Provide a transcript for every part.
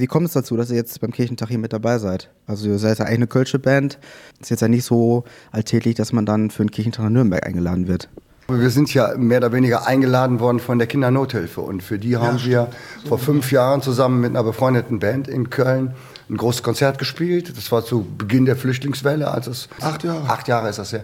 Wie kommt es dazu, dass ihr jetzt beim Kirchentag hier mit dabei seid? Also ihr seid ja eigentlich eine Kölsche Band. Ist jetzt ja nicht so alltäglich, dass man dann für einen Kirchentag nach Nürnberg eingeladen wird. Wir sind ja mehr oder weniger eingeladen worden von der Kindernothilfe und für die haben ja, wir vor fünf Jahren zusammen mit einer befreundeten Band in Köln ein großes Konzert gespielt. Das war zu Beginn der Flüchtlingswelle, als es acht Jahre, acht Jahre ist das ja.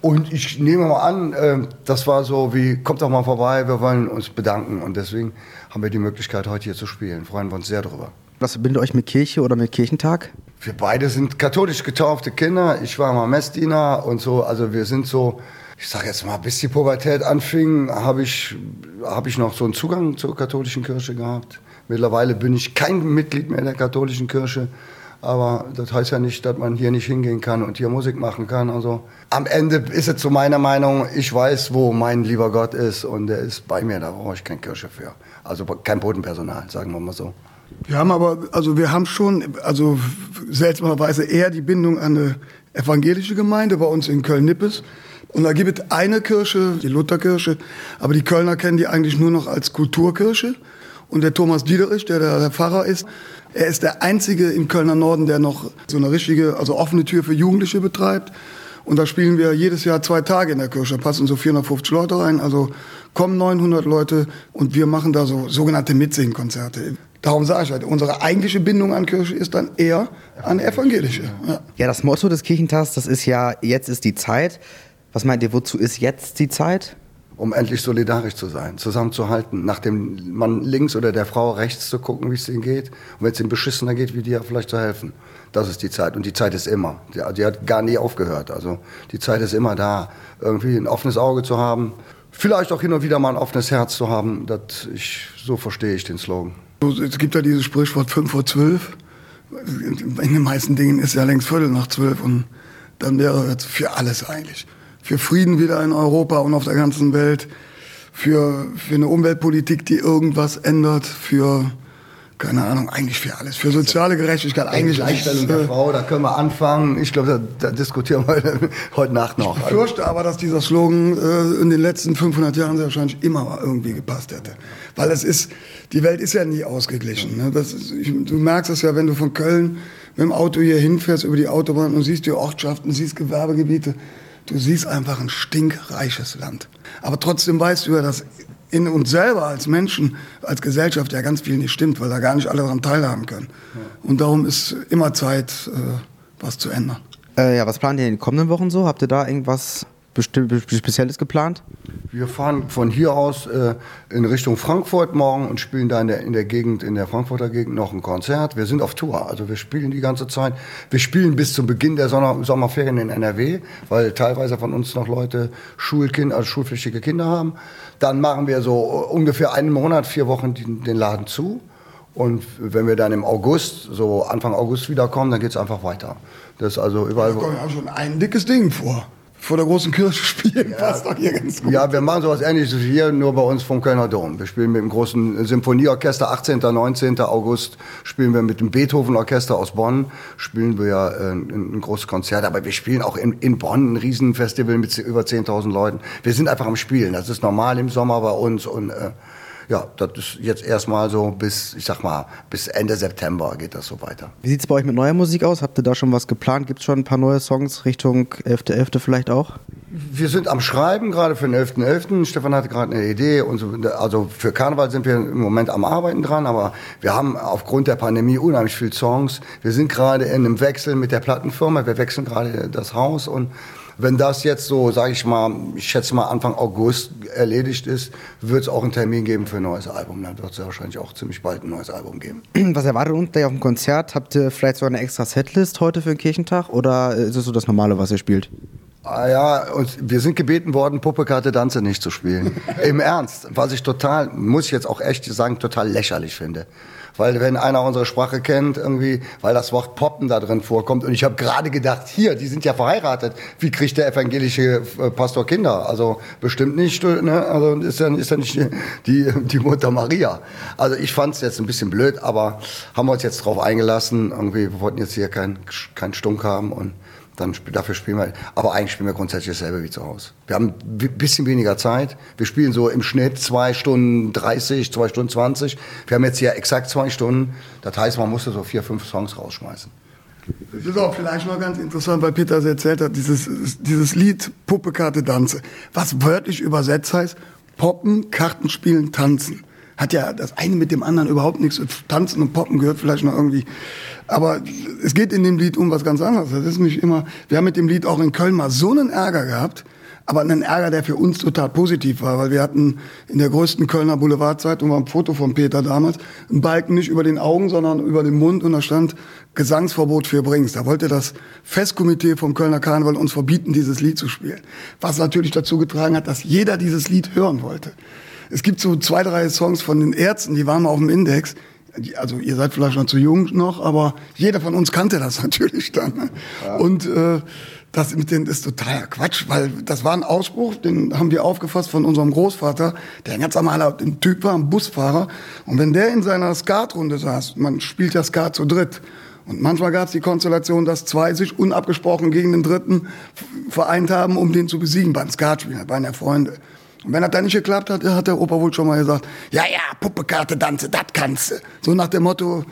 Und ich nehme mal an, äh, das war so wie, kommt doch mal vorbei, wir wollen uns bedanken. Und deswegen haben wir die Möglichkeit, heute hier zu spielen. Freuen wir uns sehr drüber. Was verbindet euch mit Kirche oder mit Kirchentag? Wir beide sind katholisch getaufte Kinder. Ich war mal Messdiener und so. Also wir sind so, ich sag jetzt mal, bis die Pubertät anfing, habe ich, hab ich noch so einen Zugang zur katholischen Kirche gehabt. Mittlerweile bin ich kein Mitglied mehr der katholischen Kirche. Aber das heißt ja nicht, dass man hier nicht hingehen kann und hier Musik machen kann. Also am Ende ist es zu meiner Meinung, ich weiß, wo mein lieber Gott ist und der ist bei mir, da brauche ich keine Kirche für. Also kein Bodenpersonal, sagen wir mal so. Wir haben aber, also wir haben schon, also seltsamerweise eher die Bindung an eine evangelische Gemeinde bei uns in Köln-Nippes. Und da gibt es eine Kirche, die Lutherkirche, aber die Kölner kennen die eigentlich nur noch als Kulturkirche. Und der Thomas Diederich, der der Pfarrer ist, er ist der einzige im Kölner Norden, der noch so eine richtige, also offene Tür für Jugendliche betreibt. Und da spielen wir jedes Jahr zwei Tage in der Kirche. Da passen so 450 Leute rein. Also kommen 900 Leute und wir machen da so sogenannte Mitsingkonzerte. Darum sage ich halt, unsere eigentliche Bindung an Kirche ist dann eher an evangelische. Ja. ja, das Motto des Kirchentags, das ist ja, jetzt ist die Zeit. Was meint ihr, wozu ist jetzt die Zeit? Um endlich solidarisch zu sein, zusammenzuhalten, nach dem Mann links oder der Frau rechts zu gucken, wie es ihnen geht. Und wenn es ihnen beschissener geht, wie dir vielleicht zu helfen. Das ist die Zeit. Und die Zeit ist immer. Die, die hat gar nie aufgehört. Also die Zeit ist immer da, irgendwie ein offenes Auge zu haben. Vielleicht auch hin und wieder mal ein offenes Herz zu haben. Das, ich, so verstehe ich den Slogan. Es gibt ja dieses Sprichwort 5 vor 12. In den meisten Dingen ist ja längst Viertel nach zwölf und dann wäre es für alles eigentlich. Für Frieden wieder in Europa und auf der ganzen Welt, für, für eine Umweltpolitik, die irgendwas ändert, für keine Ahnung, eigentlich für alles. Für soziale Gerechtigkeit, eigentlich Gleichstellung der Frau, da können wir anfangen. Ich glaube, da, da, diskutieren wir heute, heute Nacht noch. Ich befürchte aber, dass dieser Slogan äh, in den letzten 500 Jahren sehr wahrscheinlich immer irgendwie gepasst hätte. Weil es ist, die Welt ist ja nie ausgeglichen. Ne? Ist, ich, du merkst es ja, wenn du von Köln mit dem Auto hier hinfährst über die Autobahn und siehst die Ortschaften, siehst Gewerbegebiete. Du siehst einfach ein stinkreiches Land. Aber trotzdem weißt du ja, dass in uns selber als Menschen, als Gesellschaft ja ganz viel nicht stimmt, weil da gar nicht alle daran teilhaben können. Ja. Und darum ist immer Zeit, äh, was zu ändern. Äh, ja, was plant ihr in den kommenden Wochen so? Habt ihr da irgendwas Spezielles geplant? Wir fahren von hier aus äh, in Richtung Frankfurt morgen und spielen da in der, in der Gegend, in der Frankfurter Gegend noch ein Konzert. Wir sind auf Tour, also wir spielen die ganze Zeit. Wir spielen bis zum Beginn der Sommer Sommerferien in NRW, weil teilweise von uns noch Leute Schulkind, also schulpflichtige Kinder haben. Dann machen wir so ungefähr einen Monat, vier Wochen den, den Laden zu. Und wenn wir dann im August, so Anfang August wiederkommen, dann geht es einfach weiter. Das ist also überall. Da kommt ja schon ein dickes Ding vor vor der großen Kirche spielen, ja, passt doch hier ganz gut. Ja, wir machen sowas ähnliches hier, nur bei uns vom Kölner Dom. Wir spielen mit dem großen Symphonieorchester, 18. 19. August spielen wir mit dem Beethoven-Orchester aus Bonn, spielen wir ja äh, ein, ein, großes Konzert, aber wir spielen auch in, in Bonn ein Riesenfestival mit über 10.000 Leuten. Wir sind einfach am Spielen, das ist normal im Sommer bei uns und äh, ja, das ist jetzt erstmal so bis, ich sag mal, bis Ende September geht das so weiter. Wie sieht es bei euch mit neuer Musik aus? Habt ihr da schon was geplant? Gibt es schon ein paar neue Songs Richtung 11.11. .11. vielleicht auch? Wir sind am Schreiben, gerade für den 11.11. .11. Stefan hatte gerade eine Idee. Und so, also für Karneval sind wir im Moment am Arbeiten dran, aber wir haben aufgrund der Pandemie unheimlich viele Songs. Wir sind gerade in einem Wechsel mit der Plattenfirma. Wir wechseln gerade das Haus und wenn das jetzt so, sage ich mal, ich schätze mal Anfang August erledigt ist, wird es auch einen Termin geben für ein neues Album. Dann wird es ja wahrscheinlich auch ziemlich bald ein neues Album geben. Was erwartet uns da auf dem Konzert? Habt ihr vielleicht so eine extra Setlist heute für den Kirchentag oder ist es so das Normale, was ihr spielt? Ah ja, und wir sind gebeten worden, Puppe, Karte, Danze nicht zu spielen. Im Ernst, was ich total, muss ich jetzt auch echt sagen, total lächerlich finde. Weil wenn einer unsere Sprache kennt, irgendwie, weil das Wort Poppen da drin vorkommt. Und ich habe gerade gedacht, hier, die sind ja verheiratet. Wie kriegt der evangelische äh, Pastor Kinder? Also bestimmt nicht, ne? Also ist ja, ist ja nicht die, die Mutter Maria. Also ich fand es jetzt ein bisschen blöd, aber haben wir uns jetzt drauf eingelassen. Irgendwie, wir wollten jetzt hier keinen kein Stunk haben und dann dafür spielen wir. Aber eigentlich spielen wir grundsätzlich dasselbe wie zu Hause. Wir haben ein bisschen weniger Zeit. Wir spielen so im Schnitt zwei Stunden 30, zwei Stunden 20. Wir haben jetzt hier exakt zwei Stunden. Das heißt, man musste so vier, fünf Songs rausschmeißen. Das ist auch vielleicht noch ganz interessant, weil Peter es erzählt hat, dieses, dieses Lied Puppe, Karte, Danze, was wörtlich übersetzt heißt, Poppen, Karten spielen, tanzen. Hat ja das eine mit dem anderen überhaupt nichts. Tanzen und Poppen gehört vielleicht noch irgendwie. Aber es geht in dem Lied um was ganz anderes. Das ist nicht immer, wir haben mit dem Lied auch in Köln mal so einen Ärger gehabt, aber einen Ärger, der für uns total positiv war, weil wir hatten in der größten Kölner Boulevardzeitung war ein Foto von Peter damals, ein Balken nicht über den Augen, sondern über den Mund und da stand Gesangsverbot für Brings. Da wollte das Festkomitee vom Kölner Karneval uns verbieten, dieses Lied zu spielen. Was natürlich dazu getragen hat, dass jeder dieses Lied hören wollte. Es gibt so zwei, drei Songs von den Ärzten, die waren mal auf dem Index. Also ihr seid vielleicht noch zu jung noch, aber jeder von uns kannte das natürlich dann. Ja. Und äh, das mit denen ist totaler Quatsch, weil das war ein Ausspruch, den haben wir aufgefasst von unserem Großvater, der ein ganz normaler Typ war, ein Busfahrer. Und wenn der in seiner Skatrunde saß, man spielt ja Skat zu dritt, und manchmal gab es die Konstellation, dass zwei sich unabgesprochen gegen den Dritten vereint haben, um den zu besiegen beim Skatspielen. Das waren ja Freunde. Und wenn das dann nicht geklappt hat, hat der Opa wohl schon mal gesagt, ja, ja, Puppekarte, Danze, das kannst du. So nach dem Motto,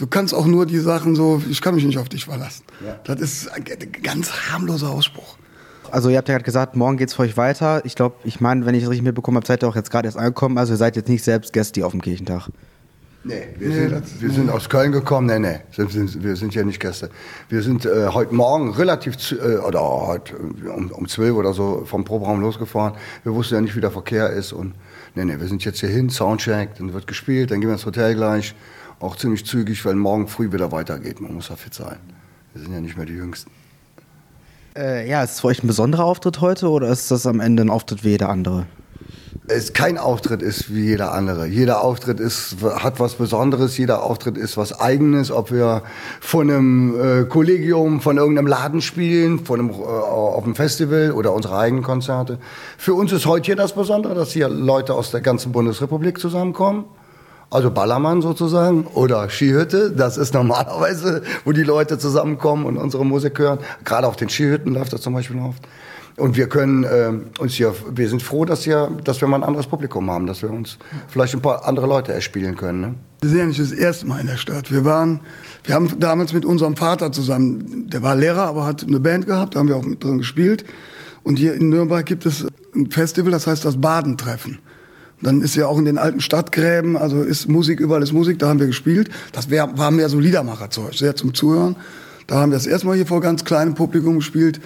Du kannst auch nur die Sachen so, ich kann mich nicht auf dich verlassen. Ja. Das ist ein ganz harmloser Ausspruch. Also ihr habt ja gerade gesagt, morgen geht's für euch weiter. Ich glaube, ich meine, wenn ich es richtig mitbekommen habe, seid ihr auch jetzt gerade erst angekommen. Also ihr seid jetzt nicht selbst Gäste auf dem Kirchentag. Nee, wir, nee, sind, wir sind aus Köln gekommen. Nee, nee, sind, sind, wir sind ja nicht Gäste. Wir sind äh, heute Morgen relativ, zu, äh, oder heute um, um 12 oder so vom Proberaum losgefahren. Wir wussten ja nicht, wie der Verkehr ist. Und nee, nee, wir sind jetzt hier hin, Soundcheck, dann wird gespielt, dann gehen wir ins Hotel gleich auch ziemlich zügig, weil morgen früh wieder weitergeht. Man muss ja fit sein. Wir sind ja nicht mehr die Jüngsten. Äh, ja, ist es für euch ein besonderer Auftritt heute oder ist das am Ende ein Auftritt wie jeder andere? Es, kein Auftritt ist wie jeder andere. Jeder Auftritt ist, hat was Besonderes, jeder Auftritt ist was Eigenes. Ob wir von einem äh, Kollegium, von irgendeinem Laden spielen, von einem, äh, auf einem Festival oder unsere eigenen Konzerte. Für uns ist heute hier das Besondere, dass hier Leute aus der ganzen Bundesrepublik zusammenkommen also Ballermann sozusagen oder Skihütte. Das ist normalerweise, wo die Leute zusammenkommen und unsere Musik hören. Gerade auf den Skihütten läuft das zum Beispiel oft. Und wir können äh, uns hier, wir sind froh, dass, hier, dass wir mal ein anderes Publikum haben, dass wir uns vielleicht ein paar andere Leute erspielen können. Ne? Wir sind ja nicht das erste Mal in der Stadt. Wir waren, wir haben damals mit unserem Vater zusammen, der war Lehrer, aber hat eine Band gehabt, da haben wir auch mit drin gespielt. Und hier in Nürnberg gibt es ein Festival, das heißt das Badentreffen. Dann ist ja auch in den alten Stadtgräben, also ist Musik, überall ist Musik, da haben wir gespielt. Das wär, war mehr so Liedermacherzeug, sehr zum Zuhören. Da haben wir das erstmal hier vor ganz kleinem Publikum gespielt.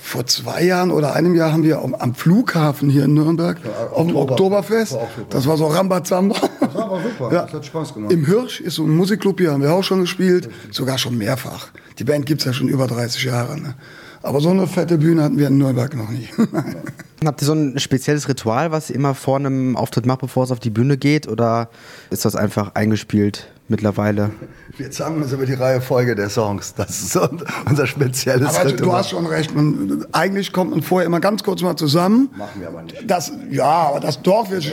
Vor zwei Jahren oder einem Jahr haben wir am Flughafen hier in Nürnberg ja, auf dem Oktoberfest. War das war so Rambazamba. Das war aber super, ja. das hat Spaß gemacht. Im Hirsch ist so ein Musikclub hier, haben wir auch schon gespielt, sogar schon mehrfach. Die Band gibt's ja schon über 30 Jahre. Ne? Aber so eine fette Bühne hatten wir in Nürnberg noch nie. Habt ihr so ein spezielles Ritual, was ihr immer vor einem Auftritt macht, bevor es auf die Bühne geht? Oder ist das einfach eingespielt mittlerweile? Wir zangen uns über die Reihe Folge der Songs. Das ist unser spezielles aber Ritual. Du hast schon recht. Man, eigentlich kommt man vorher immer ganz kurz mal zusammen. Machen wir aber nicht. Das, ja, aber das Dorf ist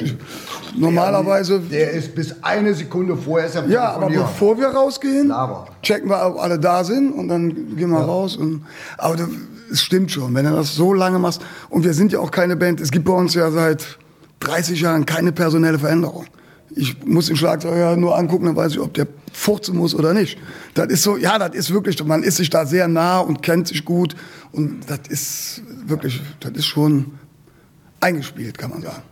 normalerweise. Der ist bis eine Sekunde vorher. Ist ja, aber bevor wir rausgehen, Laber. checken wir, ob alle da sind und dann gehen wir ja. raus. Und, aber du, es stimmt schon, wenn du das so lange machst. Und wir sind ja auch keine Band. Es gibt bei uns ja seit 30 Jahren keine personelle Veränderung. Ich muss den Schlagzeuger nur angucken, dann weiß ich, ob der furzen muss oder nicht. Das ist so, ja, das ist wirklich, man ist sich da sehr nah und kennt sich gut. Und das ist wirklich, das ist schon eingespielt, kann man sagen.